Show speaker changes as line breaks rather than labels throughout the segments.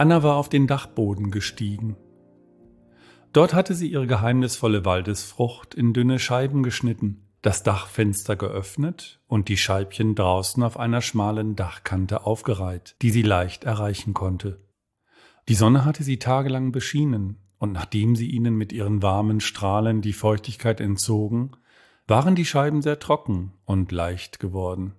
Anna war auf den Dachboden gestiegen. Dort hatte sie ihre geheimnisvolle Waldesfrucht in dünne Scheiben geschnitten, das Dachfenster geöffnet und die Scheibchen draußen auf einer schmalen Dachkante aufgereiht, die sie leicht erreichen konnte. Die Sonne hatte sie tagelang beschienen, und nachdem sie ihnen mit ihren warmen Strahlen die Feuchtigkeit entzogen, waren die Scheiben sehr trocken und leicht geworden.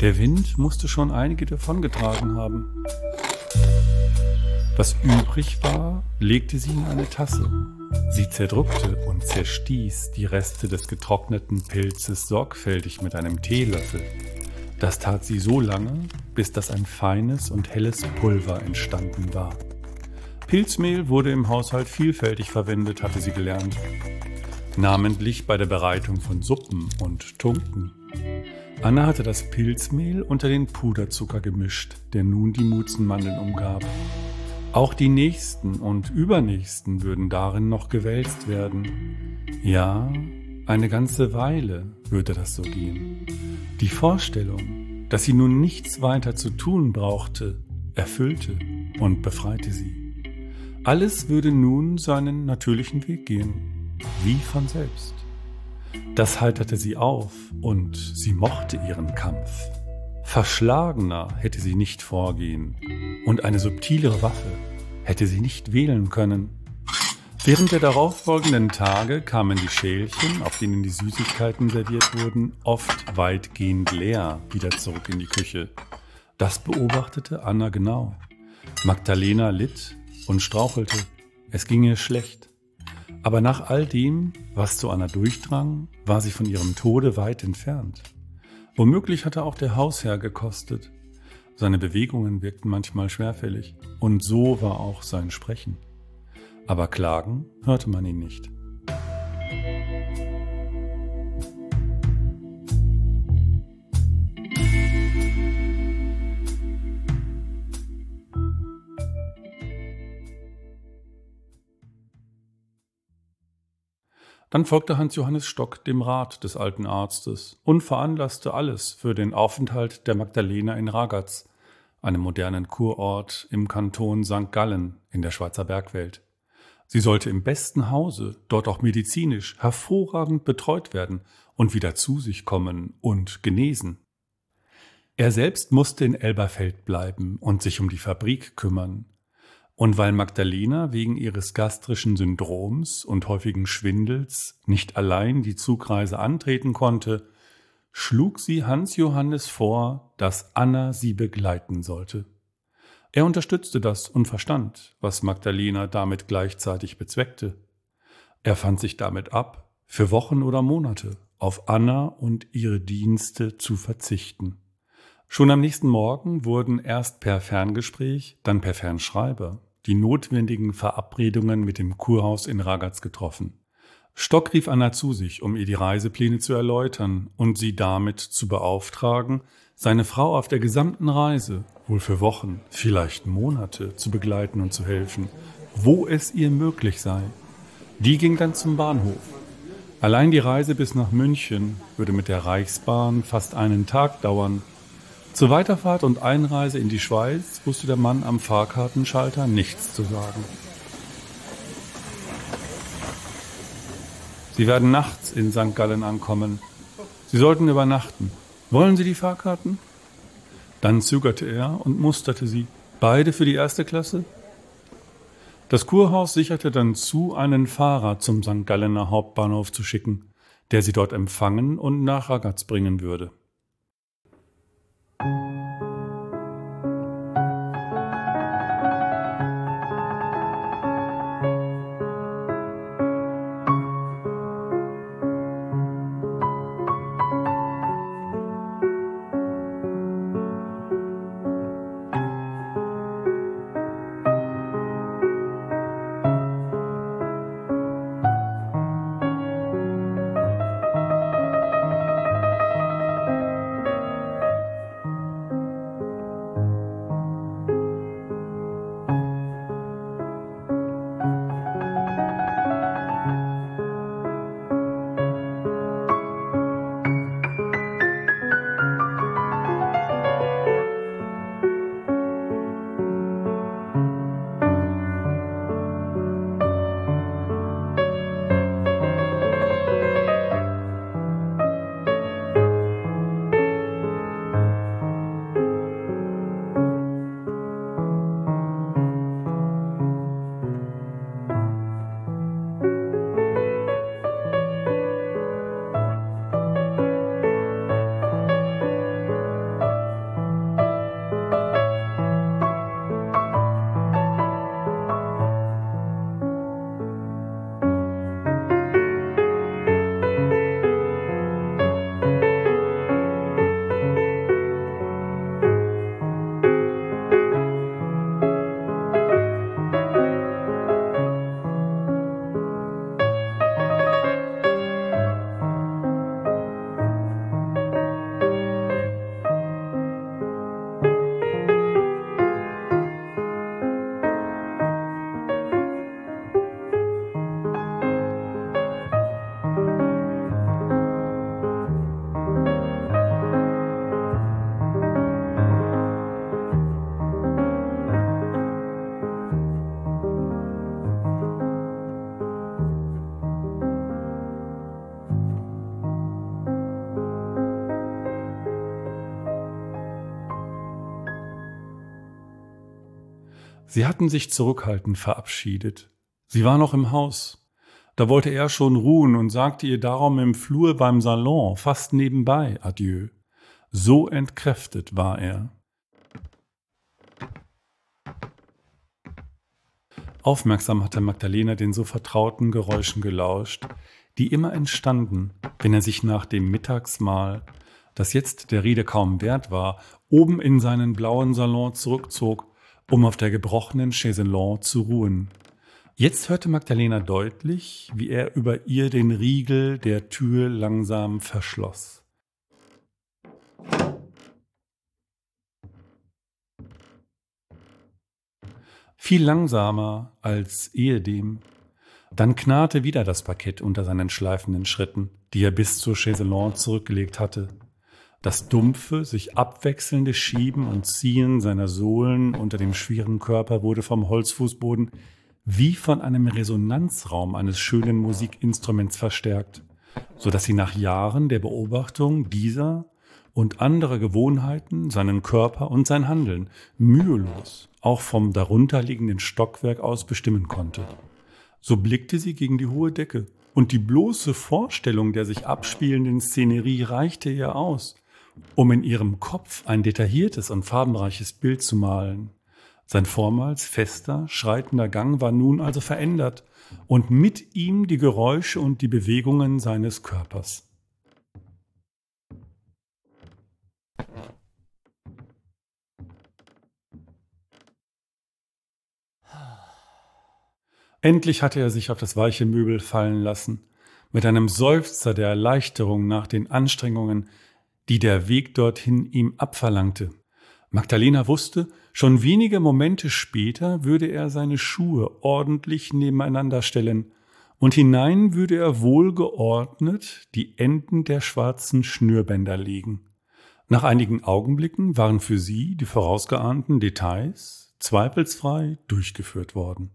Der Wind musste schon einige davongetragen haben. Was übrig war, legte sie in eine Tasse. Sie zerdrückte und zerstieß die Reste des getrockneten Pilzes sorgfältig mit einem Teelöffel. Das tat sie so lange, bis das ein feines und helles Pulver entstanden war. Pilzmehl wurde im Haushalt vielfältig verwendet, hatte sie gelernt. Namentlich bei der Bereitung von Suppen und Tunken. Anna hatte das Pilzmehl unter den Puderzucker gemischt, der nun die Mutzenmandeln umgab. Auch die nächsten und übernächsten würden darin noch gewälzt werden. Ja, eine ganze Weile würde das so gehen. Die Vorstellung, dass sie nun nichts weiter zu tun brauchte, erfüllte und befreite sie. Alles würde nun seinen natürlichen Weg gehen, wie von selbst. Das heiterte sie auf und sie mochte ihren Kampf. Verschlagener hätte sie nicht vorgehen und eine subtilere Waffe hätte sie nicht wählen können. Während der darauffolgenden Tage kamen die Schälchen, auf denen die Süßigkeiten serviert wurden, oft weitgehend leer wieder zurück in die Küche. Das beobachtete Anna genau. Magdalena litt und strauchelte. Es ging ihr schlecht. Aber nach all dem, was zu Anna durchdrang, war sie von ihrem Tode weit entfernt. Womöglich hatte auch der Hausherr gekostet. Seine Bewegungen wirkten manchmal schwerfällig, und so war auch sein Sprechen. Aber klagen hörte man ihn nicht. Dann folgte Hans Johannes Stock dem Rat des alten Arztes und veranlasste alles für den Aufenthalt der Magdalena in Ragaz, einem modernen Kurort im Kanton St. Gallen in der Schweizer Bergwelt. Sie sollte im besten Hause, dort auch medizinisch, hervorragend betreut werden und wieder zu sich kommen und genesen. Er selbst musste in Elberfeld bleiben und sich um die Fabrik kümmern, und weil Magdalena wegen ihres gastrischen Syndroms und häufigen Schwindels nicht allein die Zugreise antreten konnte, schlug sie Hans Johannes vor, dass Anna sie begleiten sollte. Er unterstützte das und verstand, was Magdalena damit gleichzeitig bezweckte. Er fand sich damit ab, für Wochen oder Monate auf Anna und ihre Dienste zu verzichten. Schon am nächsten Morgen wurden erst per Ferngespräch, dann per Fernschreiber die notwendigen Verabredungen mit dem Kurhaus in Ragaz getroffen. Stock rief Anna zu sich, um ihr die Reisepläne zu erläutern und sie damit zu beauftragen, seine Frau auf der gesamten Reise, wohl für Wochen, vielleicht Monate, zu begleiten und zu helfen, wo es ihr möglich sei. Die ging dann zum Bahnhof. Allein die Reise bis nach München würde mit der Reichsbahn fast einen Tag dauern zur Weiterfahrt und Einreise in die Schweiz wusste der Mann am Fahrkartenschalter nichts zu sagen. Sie werden nachts in St. Gallen ankommen. Sie sollten übernachten. Wollen Sie die Fahrkarten? Dann zögerte er und musterte sie. Beide für die erste Klasse? Das Kurhaus sicherte dann zu, einen Fahrer zum St. Gallener Hauptbahnhof zu schicken, der sie dort empfangen und nach Ragaz bringen würde. Sie hatten sich zurückhaltend verabschiedet. Sie war noch im Haus. Da wollte er schon ruhen und sagte ihr darum im Flur beim Salon fast nebenbei Adieu. So entkräftet war er. Aufmerksam hatte Magdalena den so vertrauten Geräuschen gelauscht, die immer entstanden, wenn er sich nach dem Mittagsmahl, das jetzt der Rede kaum wert war, oben in seinen blauen Salon zurückzog, um auf der gebrochenen Chaiselon zu ruhen. Jetzt hörte Magdalena deutlich, wie er über ihr den Riegel der Tür langsam verschloss. viel langsamer als ehedem. Dann knarrte wieder das Parkett unter seinen schleifenden Schritten, die er bis zur Chaiselon zurückgelegt hatte. Das dumpfe, sich abwechselnde Schieben und Ziehen seiner Sohlen unter dem schweren Körper wurde vom Holzfußboden wie von einem Resonanzraum eines schönen Musikinstruments verstärkt, so dass sie nach Jahren der Beobachtung dieser und anderer Gewohnheiten seinen Körper und sein Handeln mühelos auch vom darunterliegenden Stockwerk aus bestimmen konnte. So blickte sie gegen die hohe Decke, und die bloße Vorstellung der sich abspielenden Szenerie reichte ihr aus, um in ihrem Kopf ein detailliertes und farbenreiches Bild zu malen. Sein vormals fester, schreitender Gang war nun also verändert, und mit ihm die Geräusche und die Bewegungen seines Körpers. Endlich hatte er sich auf das weiche Möbel fallen lassen, mit einem Seufzer der Erleichterung nach den Anstrengungen, die der Weg dorthin ihm abverlangte. Magdalena wusste, schon wenige Momente später würde er seine Schuhe ordentlich nebeneinander stellen, und hinein würde er wohlgeordnet die Enden der schwarzen Schnürbänder legen. Nach einigen Augenblicken waren für sie die vorausgeahnten Details zweifelsfrei durchgeführt worden.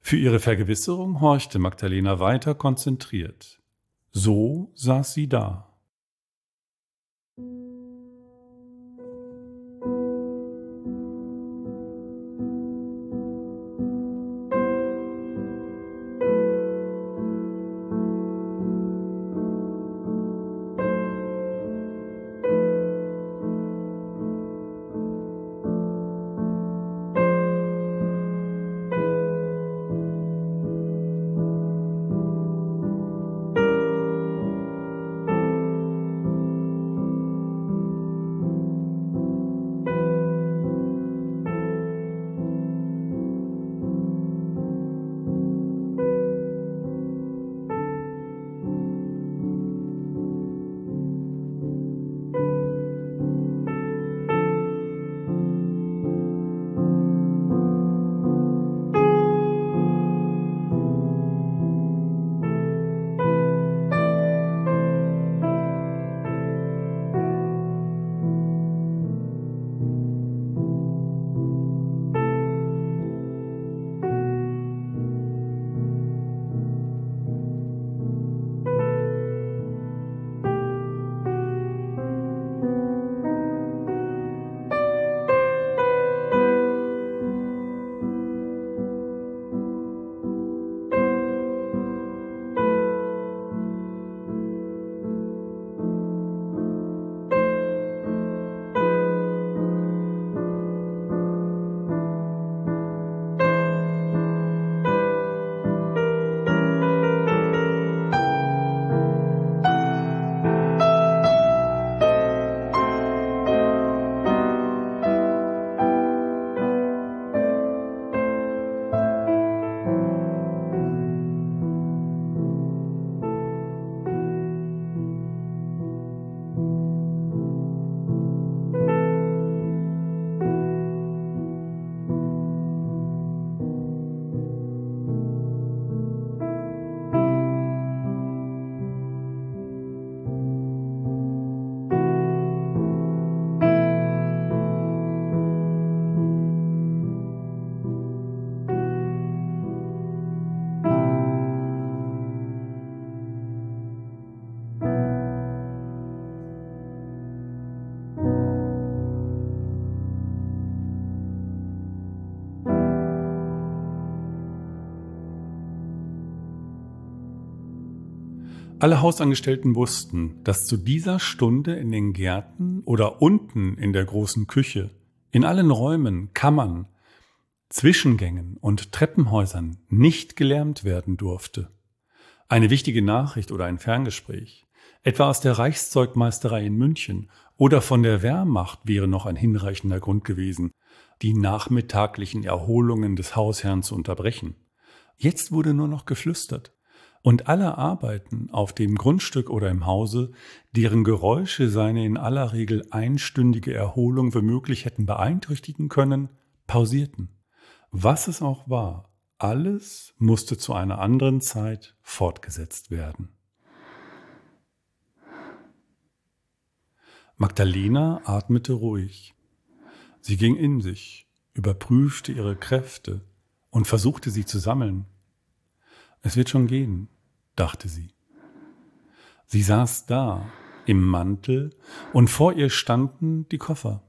Für ihre Vergewisserung horchte Magdalena weiter konzentriert. So saß sie da. Alle Hausangestellten wussten, dass zu dieser Stunde in den Gärten oder unten in der großen Küche, in allen Räumen, Kammern, Zwischengängen und Treppenhäusern nicht gelärmt werden durfte. Eine wichtige Nachricht oder ein Ferngespräch, etwa aus der Reichszeugmeisterei in München oder von der Wehrmacht wäre noch ein hinreichender Grund gewesen, die nachmittaglichen Erholungen des Hausherrn zu unterbrechen. Jetzt wurde nur noch geflüstert und alle Arbeiten auf dem Grundstück oder im Hause, deren Geräusche seine in aller Regel einstündige Erholung womöglich hätten beeinträchtigen können, pausierten. Was es auch war, alles musste zu einer anderen Zeit fortgesetzt werden. Magdalena atmete ruhig. Sie ging in sich, überprüfte ihre Kräfte und versuchte sie zu sammeln. Es wird schon gehen, dachte sie. Sie saß da, im Mantel, und vor ihr standen die Koffer.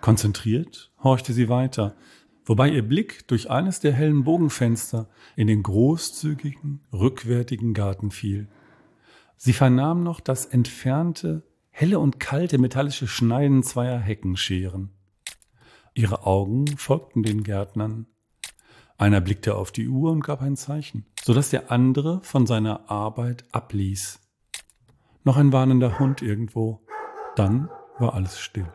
Konzentriert horchte sie weiter, wobei ihr Blick durch eines der hellen Bogenfenster in den großzügigen, rückwärtigen Garten fiel. Sie vernahm noch das entfernte, helle und kalte metallische Schneiden zweier Heckenscheren. Ihre Augen folgten den Gärtnern, einer blickte auf die Uhr und gab ein Zeichen, so dass der andere von seiner Arbeit abließ. Noch ein warnender Hund irgendwo. Dann war alles still.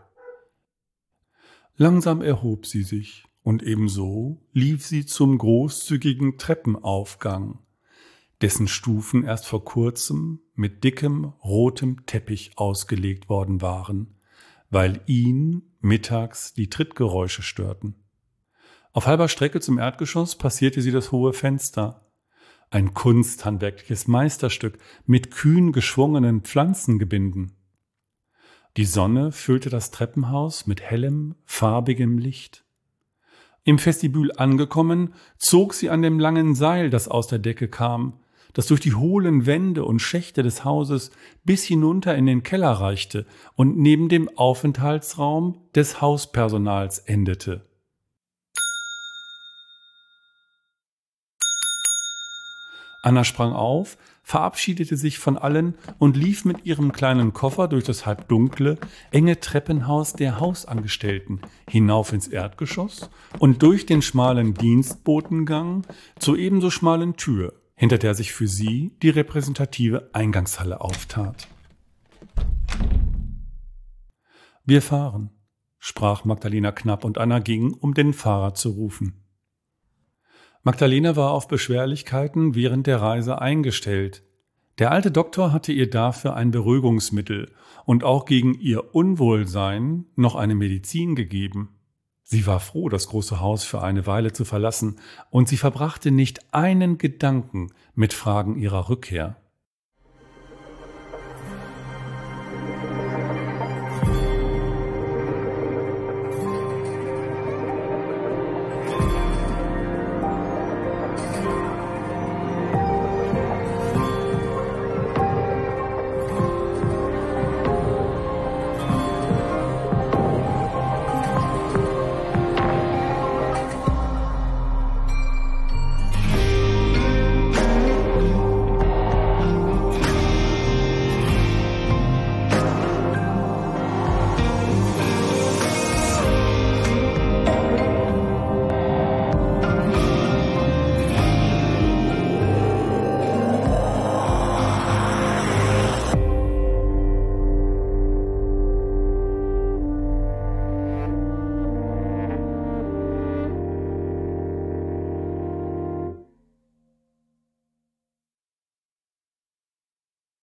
Langsam erhob sie sich, und ebenso lief sie zum großzügigen Treppenaufgang, dessen Stufen erst vor kurzem mit dickem rotem Teppich ausgelegt worden waren, weil ihn mittags die Trittgeräusche störten. Auf halber Strecke zum Erdgeschoss passierte sie das hohe Fenster. Ein kunsthandwerkliches Meisterstück mit kühn geschwungenen Pflanzengebinden. Die Sonne füllte das Treppenhaus mit hellem, farbigem Licht. Im Vestibül angekommen, zog sie an dem langen Seil, das aus der Decke kam, das durch die hohlen Wände und Schächte des Hauses bis hinunter in den Keller reichte und neben dem Aufenthaltsraum des Hauspersonals endete. Anna sprang auf, verabschiedete sich von allen und lief mit ihrem kleinen Koffer durch das halbdunkle, enge Treppenhaus der Hausangestellten hinauf ins Erdgeschoss und durch den schmalen Dienstbotengang zur ebenso schmalen Tür, hinter der sich für sie die repräsentative Eingangshalle auftat. Wir fahren, sprach Magdalena knapp und Anna ging, um den Fahrer zu rufen. Magdalena war auf Beschwerlichkeiten während der Reise eingestellt. Der alte Doktor hatte ihr dafür ein Beruhigungsmittel und auch gegen ihr Unwohlsein noch eine Medizin gegeben. Sie war froh, das große Haus für eine Weile zu verlassen, und sie verbrachte nicht einen Gedanken mit Fragen ihrer Rückkehr.